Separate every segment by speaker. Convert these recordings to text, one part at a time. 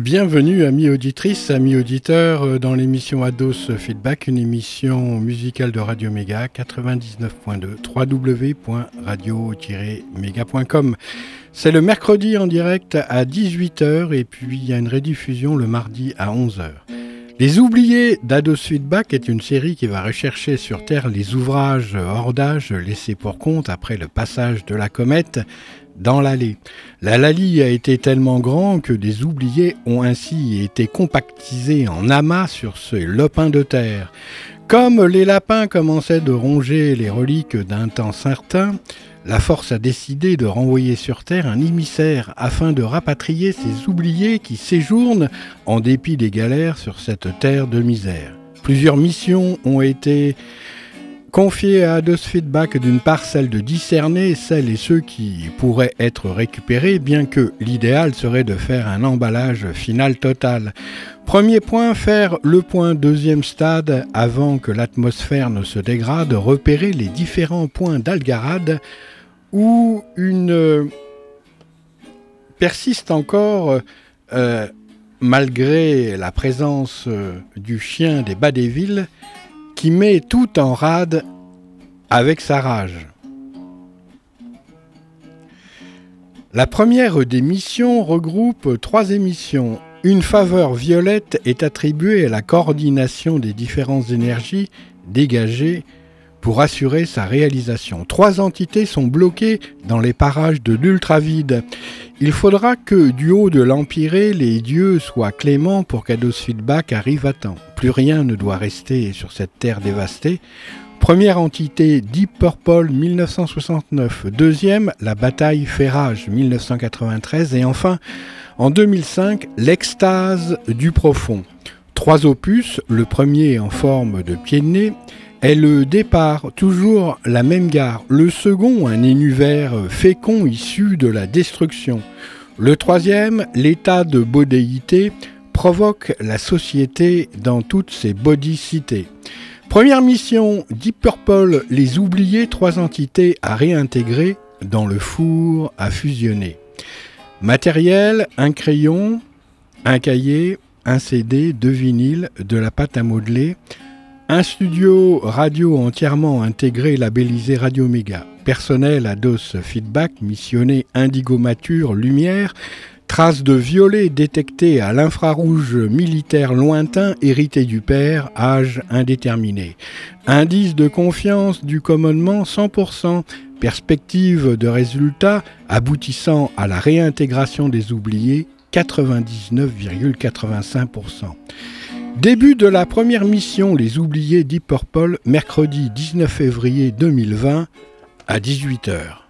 Speaker 1: Bienvenue amis auditrices, amis auditeurs euh, dans l'émission Ados Feedback, une émission musicale de Radio Méga 99.2 www.radio-méga.com. C'est le mercredi en direct à 18h et puis il y a une rediffusion le mardi à 11h. Les Oubliés d'Ados Feedback est une série qui va rechercher sur Terre les ouvrages hors d'âge laissés pour compte après le passage de la comète dans l'allée. La Lali a été tellement grand que des oubliés ont ainsi été compactisés en amas sur ce lopin de terre. Comme les lapins commençaient de ronger les reliques d'un temps certain, la force a décidé de renvoyer sur Terre un émissaire afin de rapatrier ces oubliés qui séjournent en dépit des galères sur cette terre de misère. Plusieurs missions ont été Confier à Ados Feedback d'une part celle de discerner celles et ceux qui pourraient être récupérés, bien que l'idéal serait de faire un emballage final total. Premier point, faire le point deuxième stade avant que l'atmosphère ne se dégrade, repérer les différents points d'Algarade où une persiste encore, euh, malgré la présence euh, du chien des bas des villes, qui met tout en rade avec sa rage. La première des missions regroupe trois émissions. Une faveur violette est attribuée à la coordination des différentes énergies dégagées pour assurer sa réalisation. Trois entités sont bloquées dans les parages de l'ultravide. Il faudra que du haut de l'Empiré, les dieux soient cléments pour qu'Ados Feedback arrive à temps. Plus rien ne doit rester sur cette terre dévastée. Première entité, Deep Purple 1969. Deuxième, La bataille Ferrage 1993. Et enfin, en 2005, L'extase du profond. Trois opus, le premier en forme de pied de nez, est le départ, toujours la même gare. Le second, un univers fécond issu de la destruction. Le troisième, l'état de bodéité, provoque la société dans toutes ses bodicités. Première mission, Deep Purple, les oubliés, trois entités à réintégrer dans le four à fusionner. Matériel, un crayon, un cahier, un CD, deux vinyles, de la pâte à modeler, un studio radio entièrement intégré labellisé Radio Méga. Personnel à DOS Feedback, missionné Indigo Mature Lumière, traces de violet détectées à l'infrarouge militaire lointain hérité du père, âge indéterminé. Indice de confiance du commandement 100%, perspective de résultats aboutissant à la réintégration des oubliés 99,85%. Début de la première mission Les Oubliés Deep mercredi 19 février 2020 à 18h.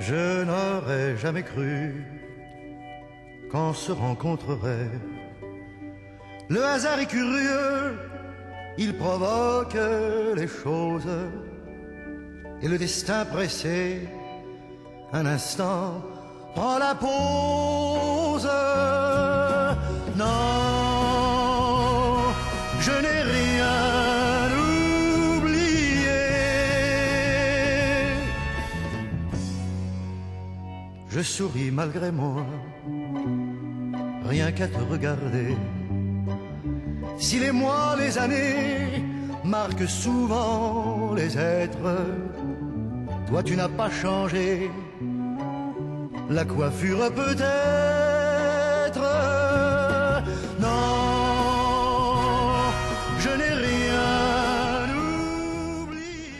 Speaker 2: Je n'aurais jamais cru se rencontrerait. Le hasard est curieux, il provoque les choses. Et le destin pressé, un instant, prend la pause. Non, je n'ai rien oublié. Je souris malgré moi rien qu'à te regarder. Si les mois, les années marquent souvent les êtres, toi tu n'as pas changé. La coiffure peut-être. Non, je n'ai rien oublié.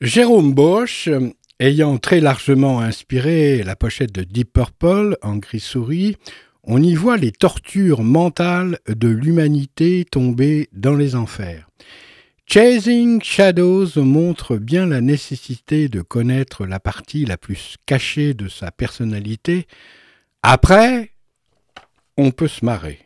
Speaker 1: Jérôme Bosch Ayant très largement inspiré la pochette de Deep Purple en gris souris, on y voit les tortures mentales de l'humanité tombée dans les enfers. Chasing Shadows montre bien la nécessité de connaître la partie la plus cachée de sa personnalité. Après, on peut se marrer.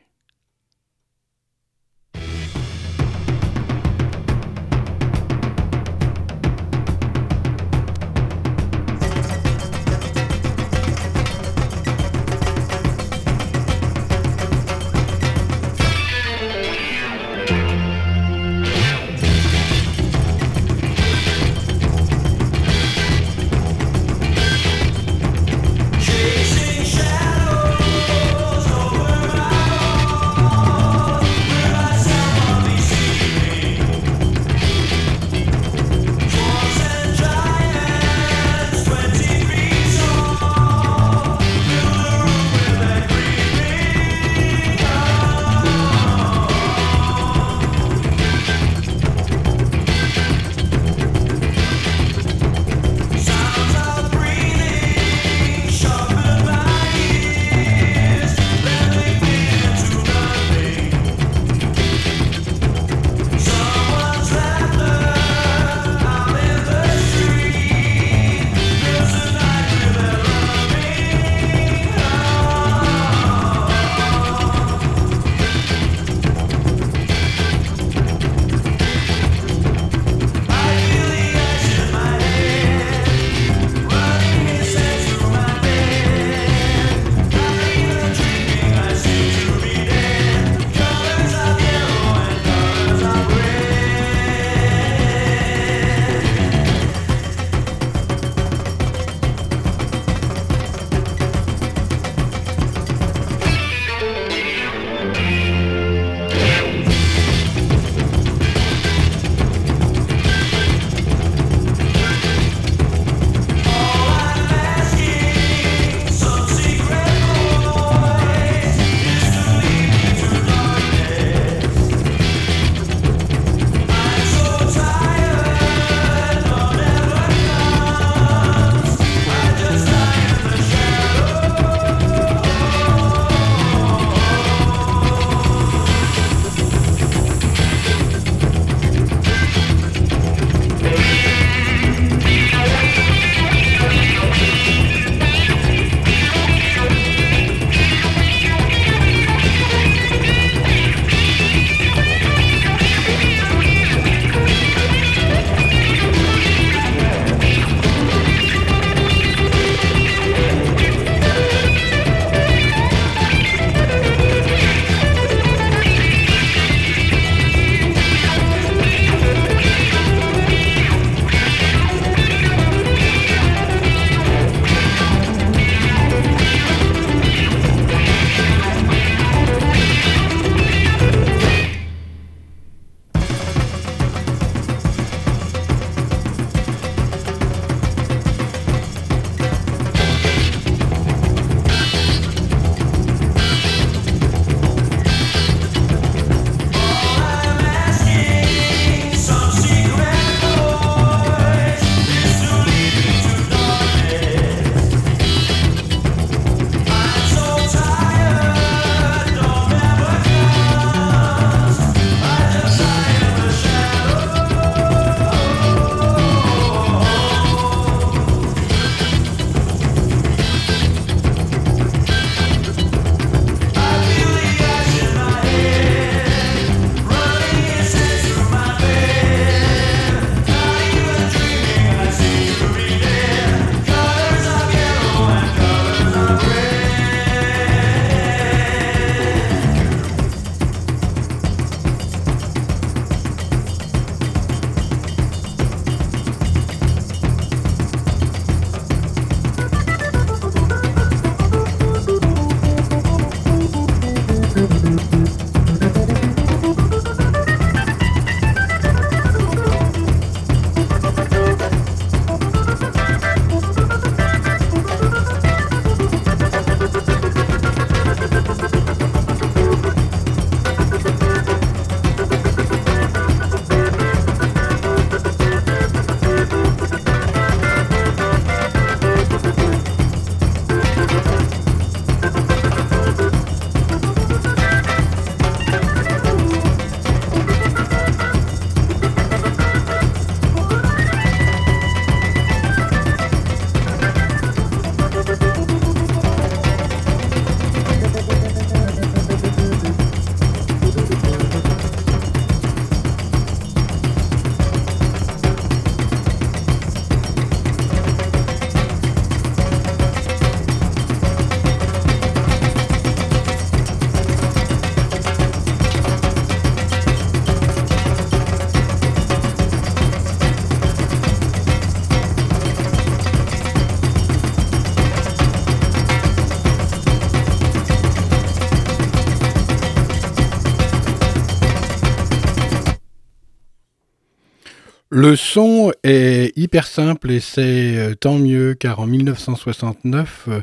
Speaker 1: Le son est hyper simple et c'est euh, tant mieux car en 1969, euh,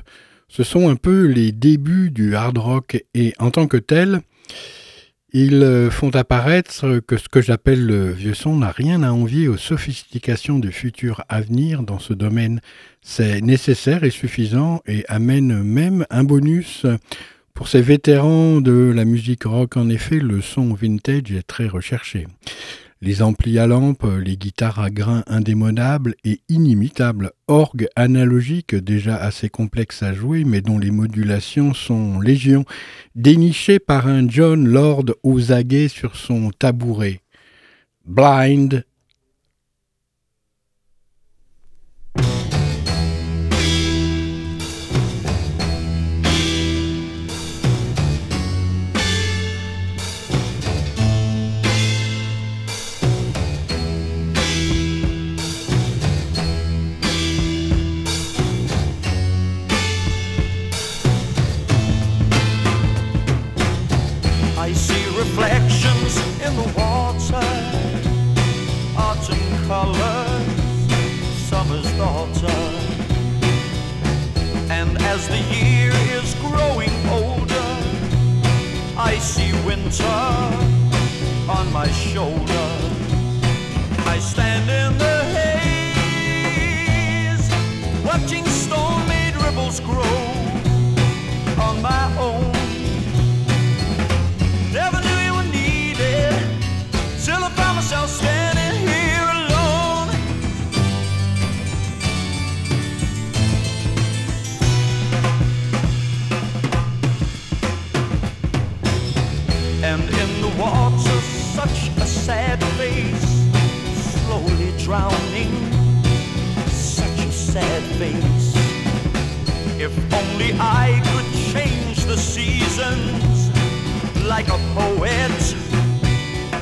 Speaker 1: ce sont un peu les débuts du hard rock et en tant que tel, ils euh, font apparaître que ce que j'appelle le vieux son n'a rien à envier aux sophistications du futur à venir dans ce domaine. C'est nécessaire et suffisant et amène même un bonus pour ces vétérans de la musique rock. En effet, le son vintage est très recherché les amplis à lampe, les guitares à grains indémodables et inimitables, orgues analogiques déjà assez complexes à jouer mais dont les modulations sont légion, dénichés par un John Lord aux aguets sur son tabouret. Blind
Speaker 3: winter on my shoulder. I stand in the haze, watching storm-made ripples grow only I could change the seasons like a poet.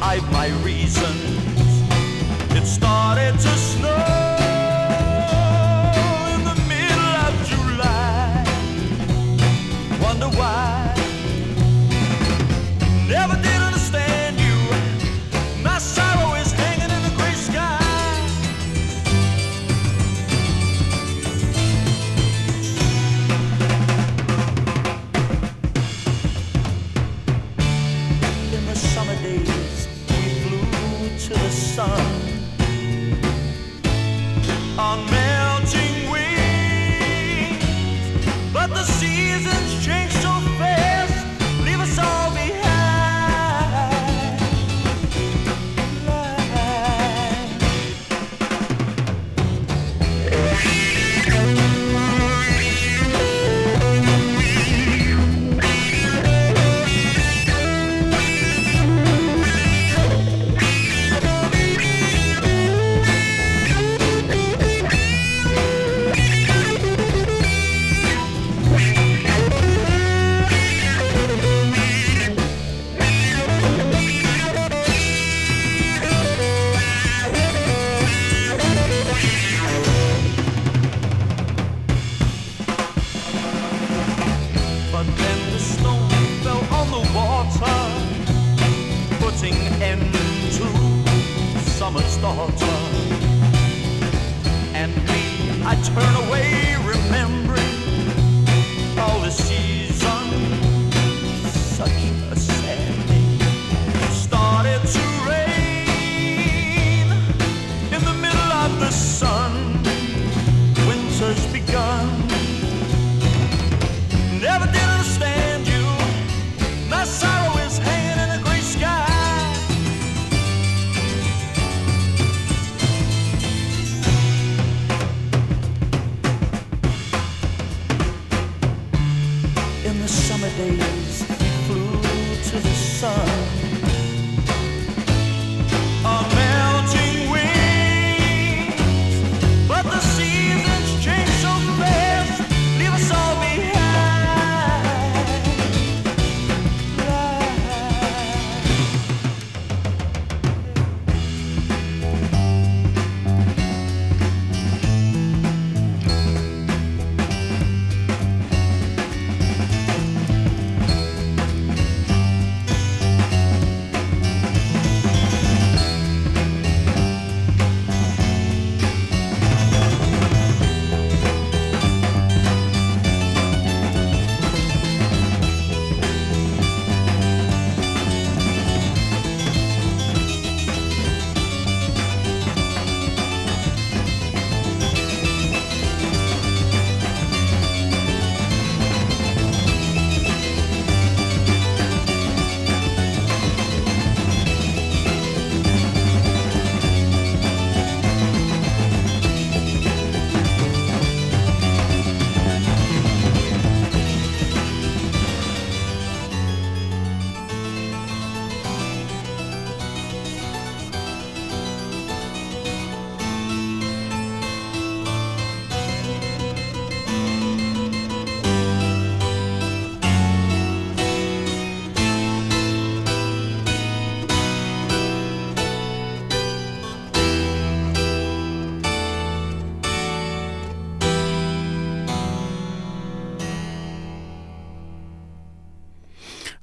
Speaker 3: I've my reasons. It started to snow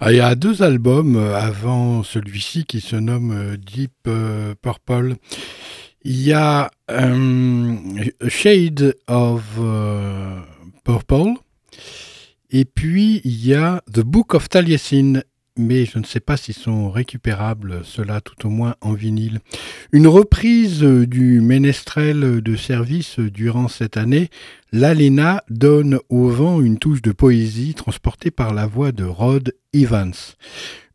Speaker 1: Il y a deux albums euh, avant celui-ci qui se nomme euh, Deep euh, Purple. Il y a Shade of Purple et puis il y a The Book of Taliesin. Mais je ne sais pas s'ils sont récupérables, ceux-là tout au moins en vinyle. Une reprise euh, du ménestrel de service durant cette année, l'Alena donne au vent une touche de poésie transportée par la voix de Rod Evans.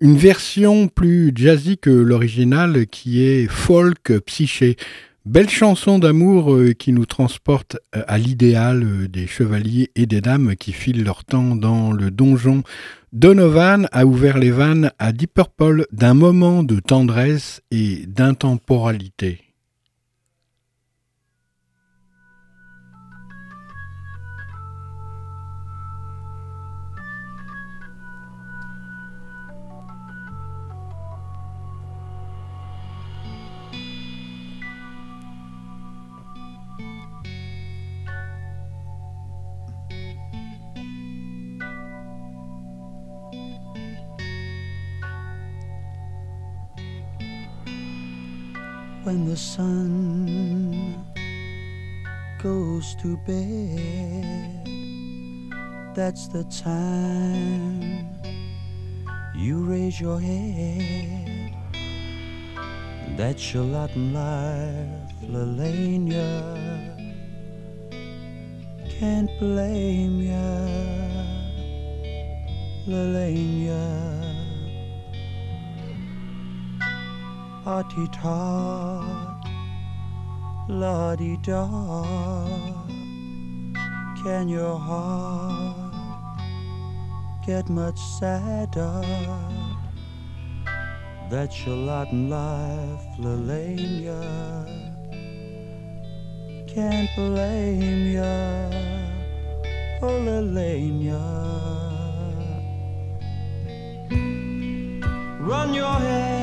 Speaker 1: Une version plus jazzy que l'original qui est folk psyché. Belle chanson d'amour euh, qui nous transporte euh, à l'idéal euh, des chevaliers et des dames qui filent leur temps dans le donjon. Donovan a ouvert les vannes à Deep d'un moment de tendresse et d'intemporalité.
Speaker 3: When the sun goes to bed. That's the time you raise your head. That's your lot in life, Lelania. Can't blame ya, Lelania. Hearty tot, la-di da. Can your heart get much sadder? That's your lot in life, Lelania. Can't blame ya, oh Lelania. Run your hand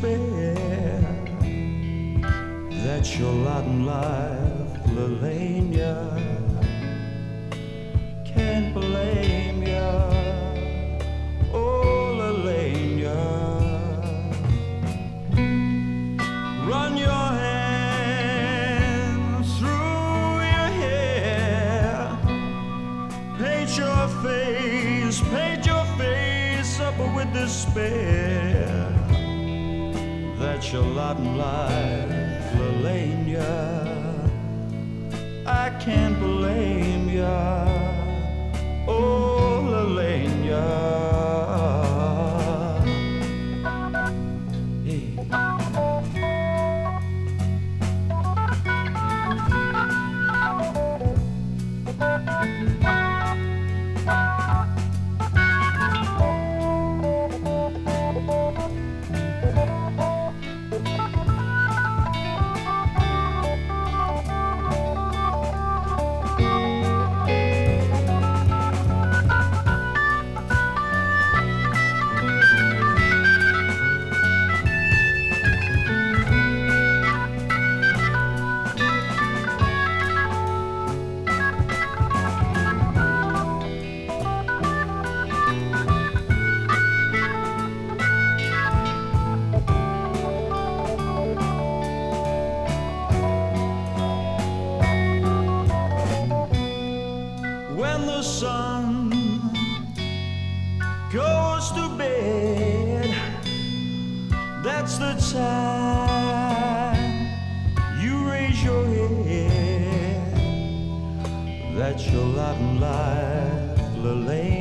Speaker 3: despair. That's your lot in life, Lelania. Can't blame ya, oh Lelania. Run your hand through your hair. Paint your face, paint your face up with despair. Laden life, Lelania. Yeah. I can't blame ya, oh Lelania. Time you raise your head. That's your lot in life, Lelania.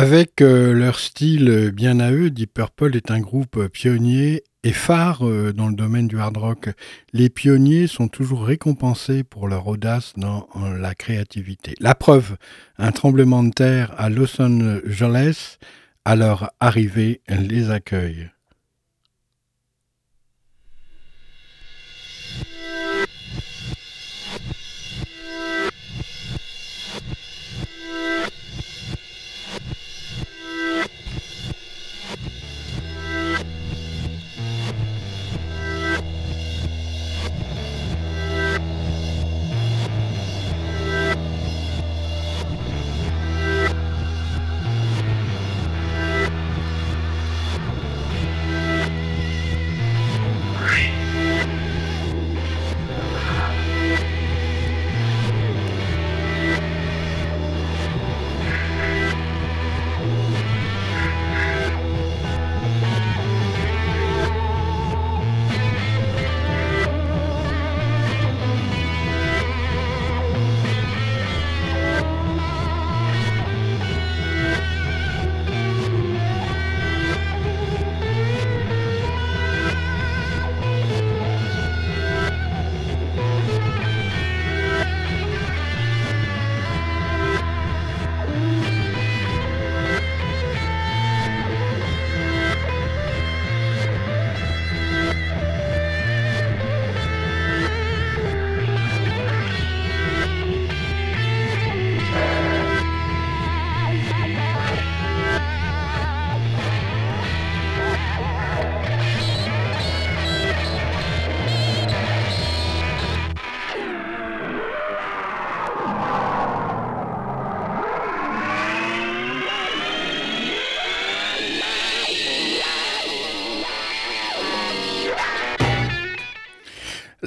Speaker 1: Avec euh, leur style bien à eux, Deep Purple est un groupe pionnier et phare euh, dans le domaine du hard rock. Les pionniers sont toujours récompensés pour leur audace dans la créativité. La preuve, un tremblement de terre à Los Angeles, à leur arrivée, les accueille.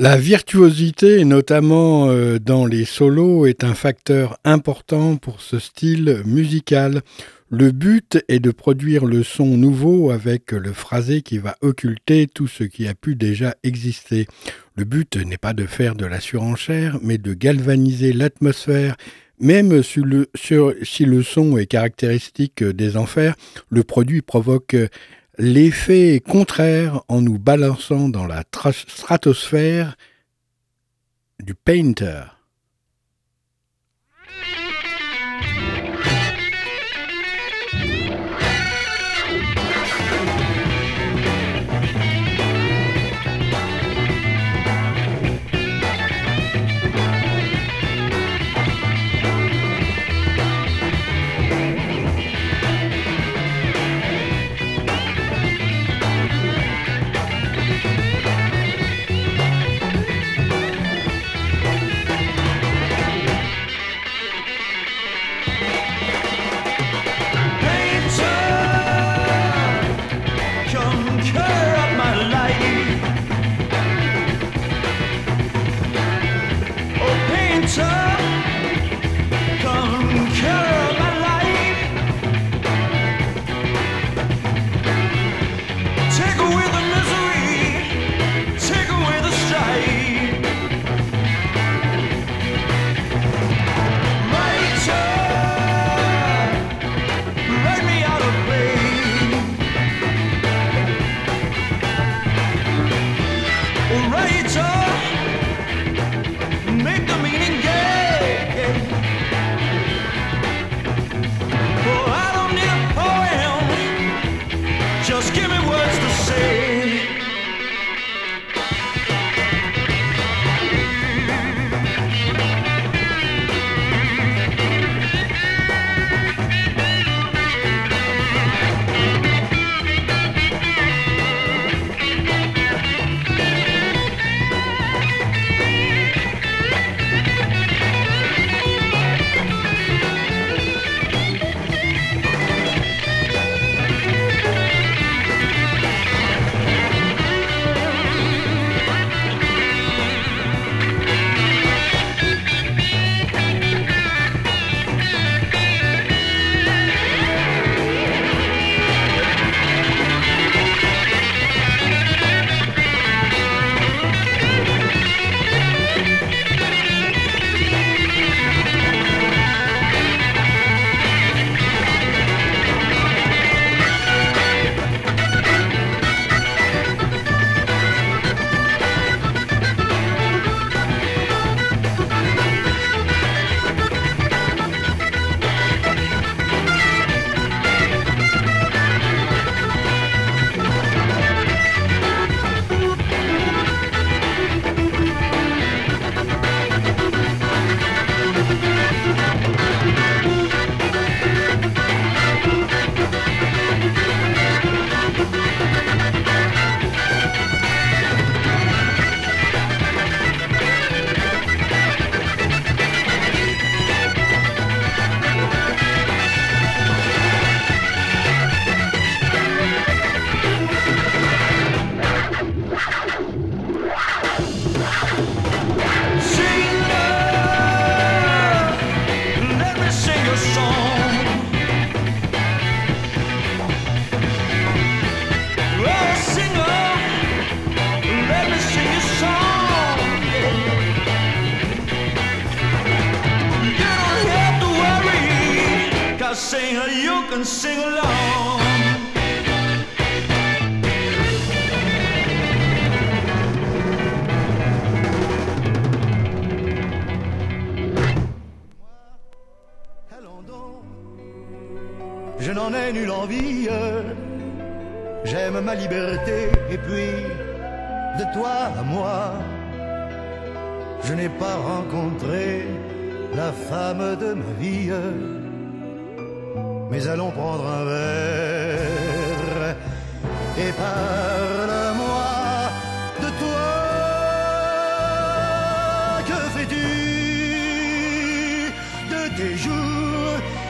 Speaker 1: La virtuosité, notamment euh, dans les solos, est un facteur important pour ce style musical. Le but est de produire le son nouveau avec le phrasé qui va occulter tout ce qui a pu déjà exister. Le but n'est pas de faire de la surenchère, mais de galvaniser l'atmosphère. Même si le, si le son est caractéristique des enfers, le produit provoque l'effet contraire en nous balançant dans la stratosphère du painter.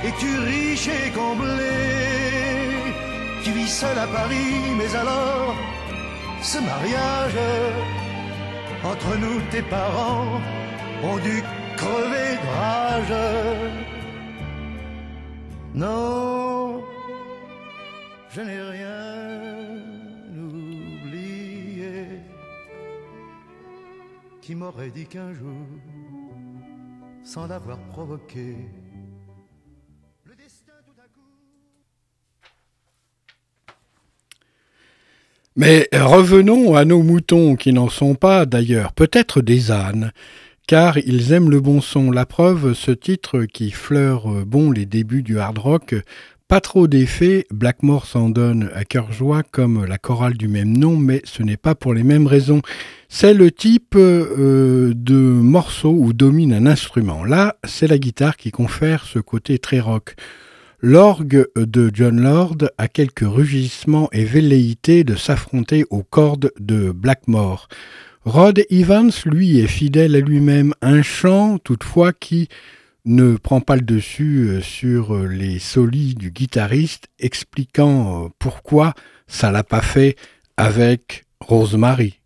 Speaker 2: Jours Es-tu riche et comblé Tu vis seul à Paris, mais alors ce mariage entre nous, tes parents ont dû crever de rage. Non, je n'ai rien oublié qui m'aurait dit qu'un jour, sans l'avoir provoqué,
Speaker 1: Mais revenons à nos moutons qui n'en sont pas d'ailleurs, peut-être des ânes, car ils aiment le bon son. La preuve, ce titre qui fleure bon les débuts du hard rock, pas trop d'effet, Blackmore s'en donne à cœur joie comme la chorale du même nom, mais ce n'est pas pour les mêmes raisons. C'est le type euh, de morceau où domine un instrument. Là, c'est la guitare qui confère ce côté très rock. L'orgue de John Lord a quelques rugissements et velléités de s'affronter aux cordes de Blackmore. Rod Evans, lui, est fidèle à lui-même, un chant toutefois qui ne prend pas le dessus euh, sur euh, les solis du guitariste, expliquant euh, pourquoi ça l'a pas fait avec Rosemary.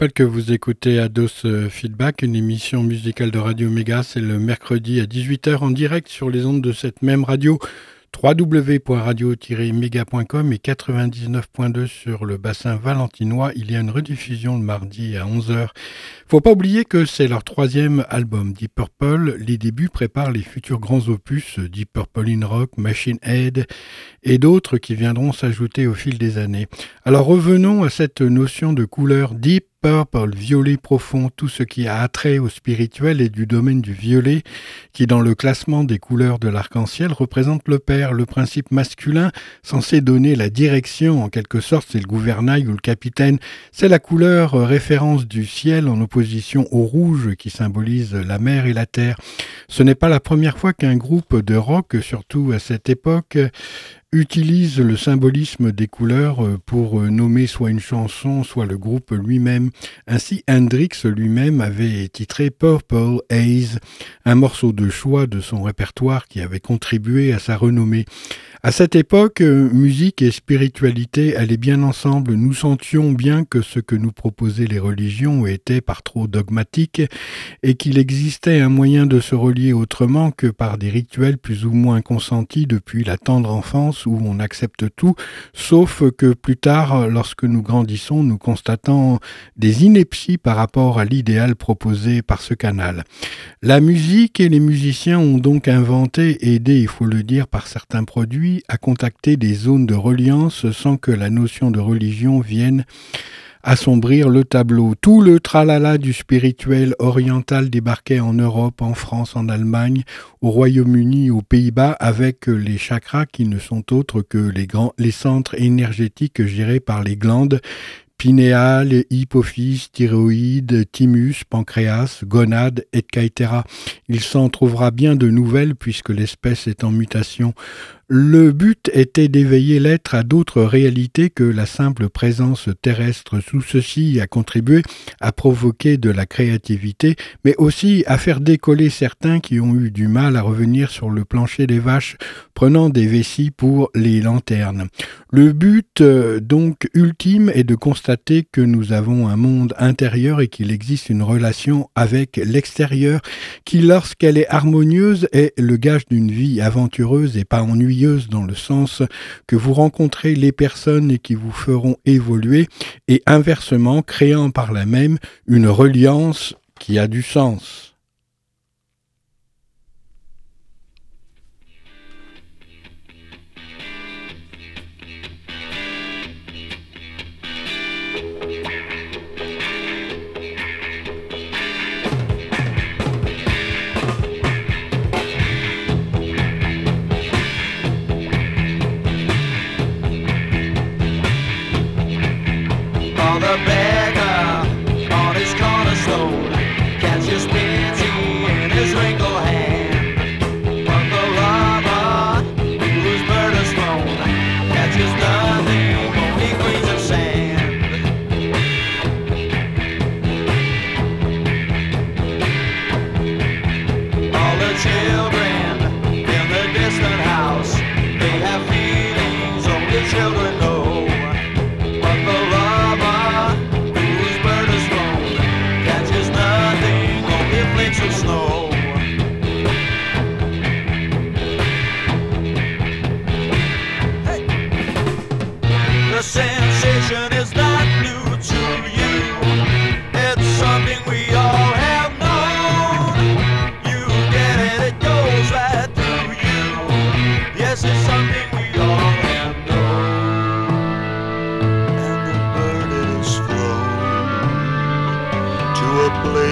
Speaker 1: Rappelle que vous écoutez Ados euh, Feedback, une émission musicale de Radio Méga. C'est le mercredi à 18h en direct sur les ondes de cette même radio www.radio-méga.com et 99.2 sur le bassin valentinois. Il y a une rediffusion le mardi à 11h. Faut pas oublier que c'est leur troisième album, Deep Purple. Les débuts préparent les futurs grands opus, Deep Purple in Rock, Machine Head et d'autres qui viendront s'ajouter au fil des années. Alors revenons à cette notion de couleur deep purple, violet profond, tout ce qui a attrait au spirituel et du domaine du violet, qui dans le classement des couleurs de l'arc-en-ciel représente le père, le principe masculin, censé donner la direction, en quelque sorte c'est le gouvernail ou le capitaine, c'est la couleur euh, référence du ciel en opposition au rouge qui symbolise la mer et la terre. Ce n'est pas la première fois qu'un groupe de rock, surtout à cette époque, utilise le symbolisme des couleurs euh, pour euh, nommer soit une chanson, soit le groupe lui-même. Ainsi, Hendrix lui-même avait titré Purple Haze, un morceau de choix de son répertoire qui avait contribué à sa renommée. À cette époque, euh, musique et spiritualité allaient bien ensemble. Nous sentions bien que ce que nous proposaient les religions était par trop dogmatique et qu'il existait un moyen de se relier autrement que par des rituels plus ou moins consentis depuis la tendre enfance où on accepte tout, sauf que plus tard, lorsque nous grandissons, nous constatons des inepties par rapport à l'idéal proposé par ce canal. La musique et les musiciens ont donc inventé, aidé, il faut le dire, par certains produits, à contacter des zones de reliance sans que la notion de religion vienne assombrir le tableau. Tout le tralala du spirituel oriental débarquait en Europe, en France, en Allemagne, au Royaume-Uni, aux Pays-Bas, avec les chakras qui ne sont autres que les, centres énergétiques gérés par les glandes pinéales, hypophyse, thyroïde, thymus, pancréas, gonade, etc. Il s'en trouvera bien de nouvelles puisque l'espèce est en mutation. Le but était d'éveiller l'être à d'autres réalités que la simple présence terrestre. Sous ceci a contribué à provoquer de la créativité, mais aussi à faire décoller certains qui ont eu du mal à revenir sur le plancher des vaches, prenant des vessies pour les lanternes. Le but euh, donc ultime est de constater que nous avons un monde intérieur et qu'il existe une relation avec l'extérieur qui, lorsqu'elle est harmonieuse, est le gage d'une vie aventureuse et pas ennuyeuse dans le sens que vous rencontrez les personnes qui vous feront évoluer et inversement créant par la même une reliance qui a du sens.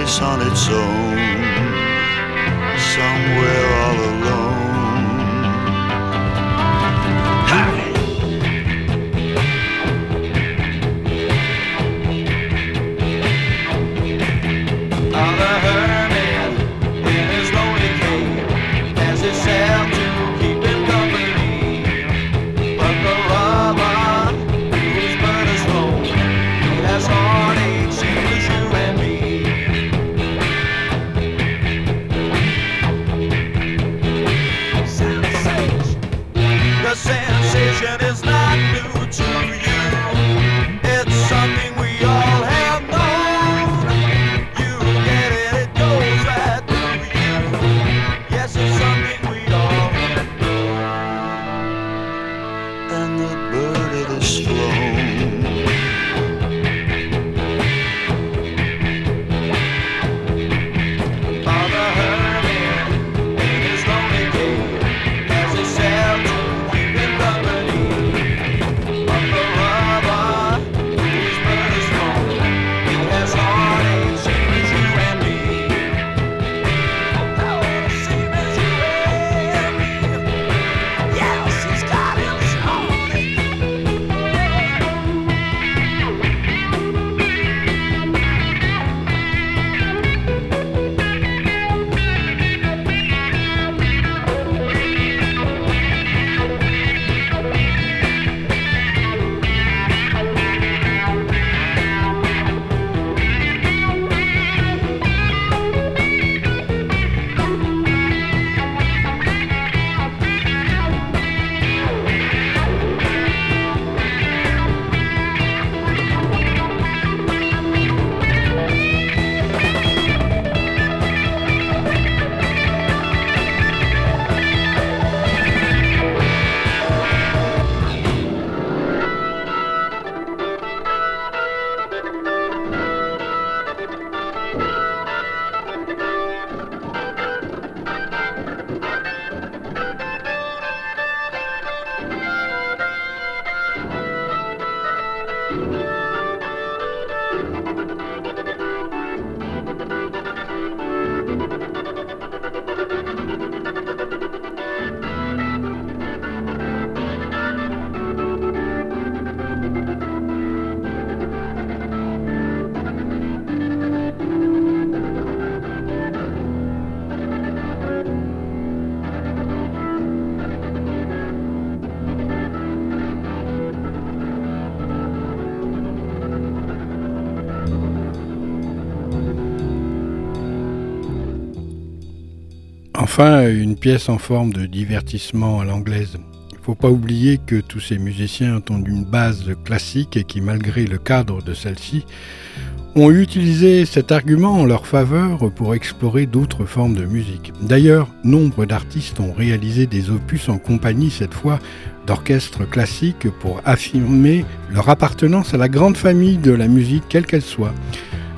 Speaker 4: place on its own.
Speaker 1: Somewhere Une pièce en forme de divertissement à l'anglaise. Il ne faut pas oublier que tous ces musiciens ont une base classique et qui, malgré le cadre de celle-ci, ont utilisé cet argument en leur faveur pour explorer d'autres formes de musique. D'ailleurs, nombre d'artistes ont réalisé des opus en compagnie cette fois d'orchestres classiques pour affirmer leur appartenance à la grande famille de la musique quelle qu'elle soit.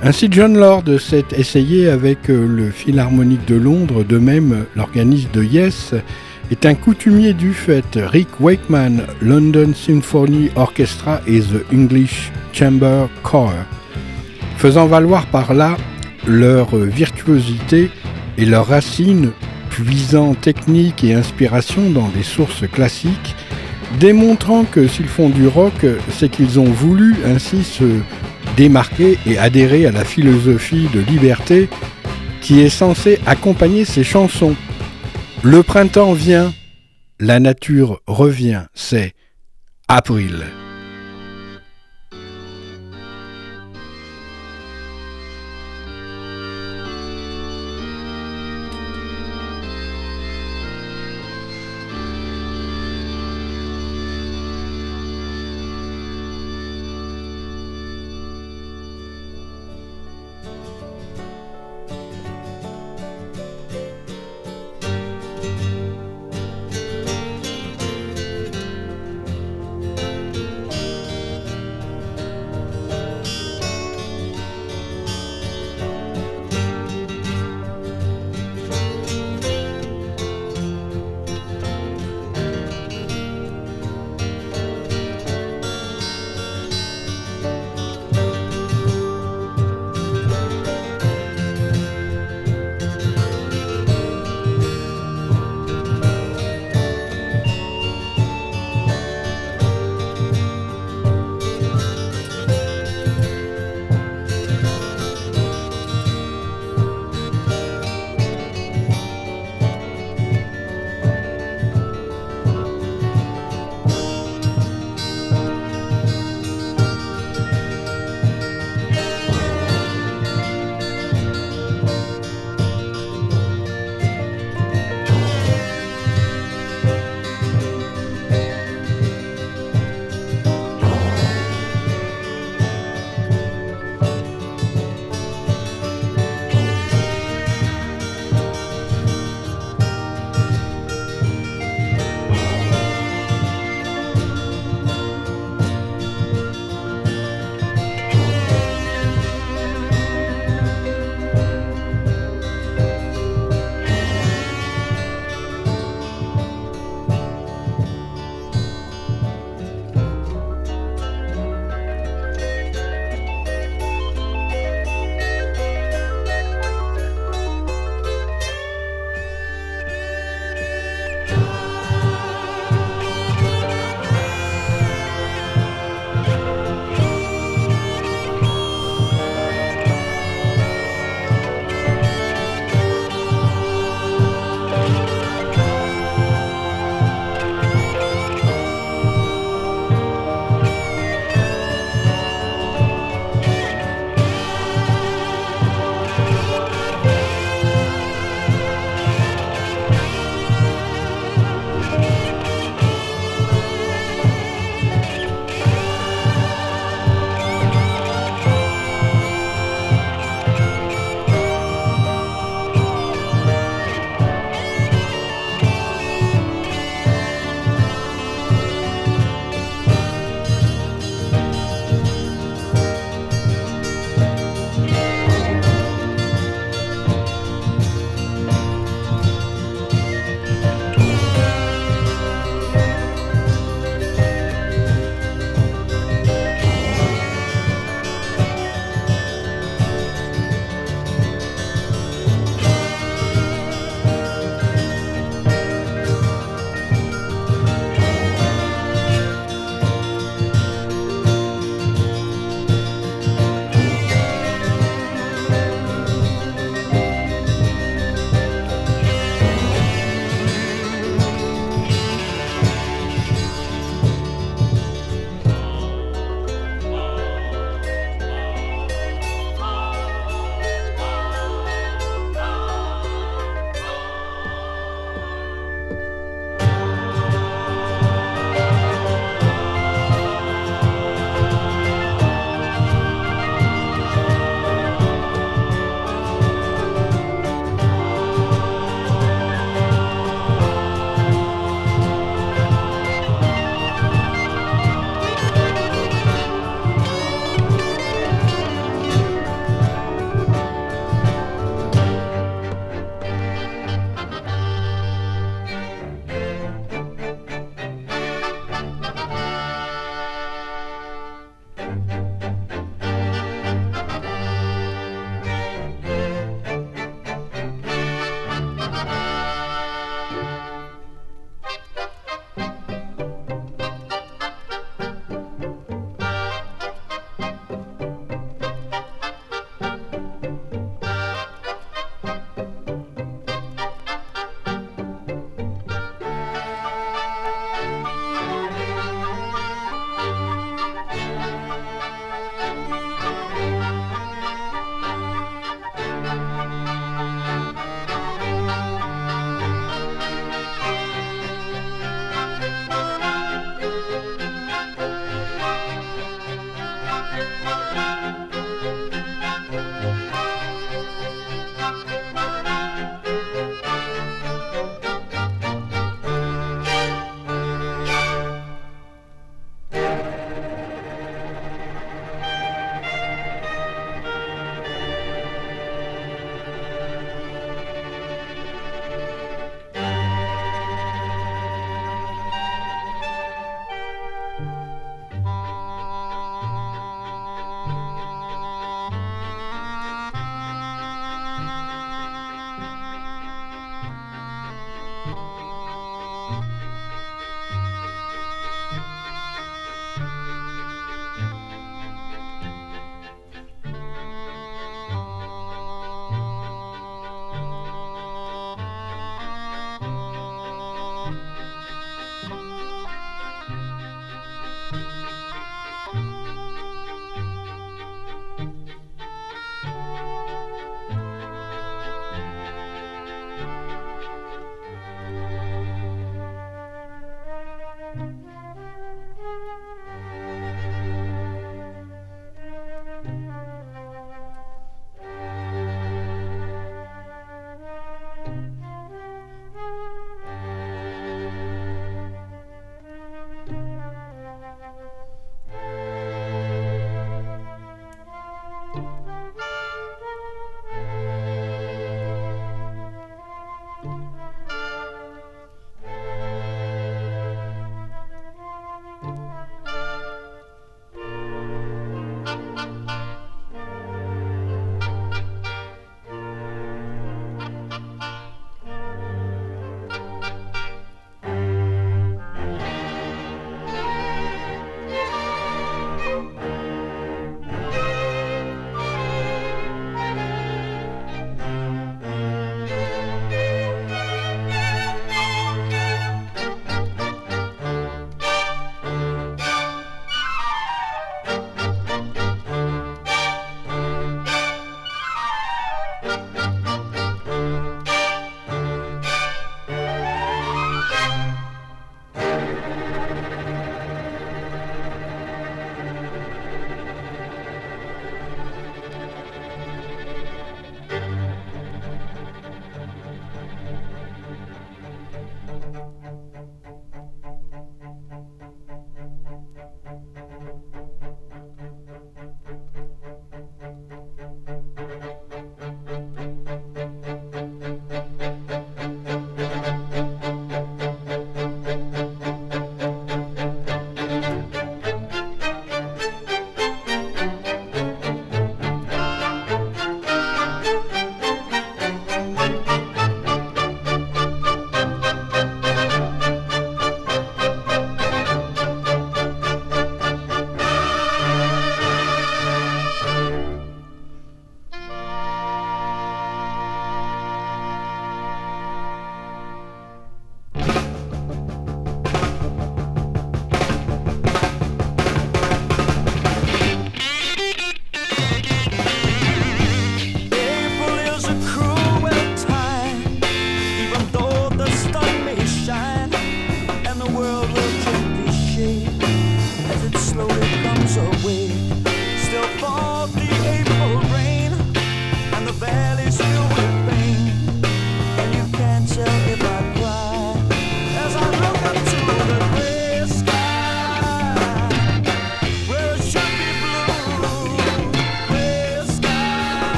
Speaker 1: Ainsi, John Lord s'est essayé avec euh, le Philharmonique de Londres, de même l'organiste de Yes est un coutumier du fait, Rick Wakeman, London Symphony Orchestra et The English Chamber Choir, faisant valoir par là leur virtuosité et leurs racines, puisant technique et inspiration dans des sources classiques, démontrant que s'ils font du rock, c'est qu'ils ont voulu ainsi se démarquer et adhérer à la philosophie de liberté qui est censée accompagner ces chansons. Le printemps vient, la nature revient, c'est April.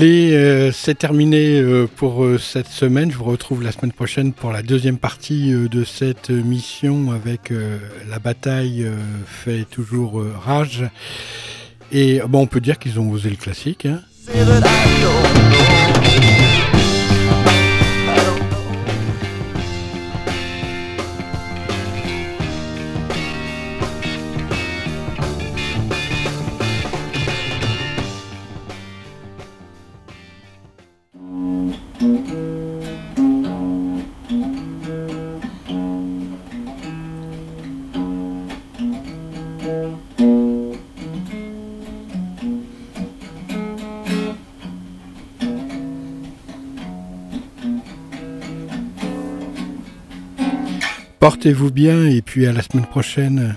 Speaker 1: Allez, euh, c'est terminé euh, pour euh, cette semaine. Je vous retrouve la semaine prochaine pour la deuxième partie de cette mission avec la bataille fait toujours rage. Et bon, on peut dire qu'ils ont osé le classique. Hein. Portez-vous bien et puis à la semaine prochaine.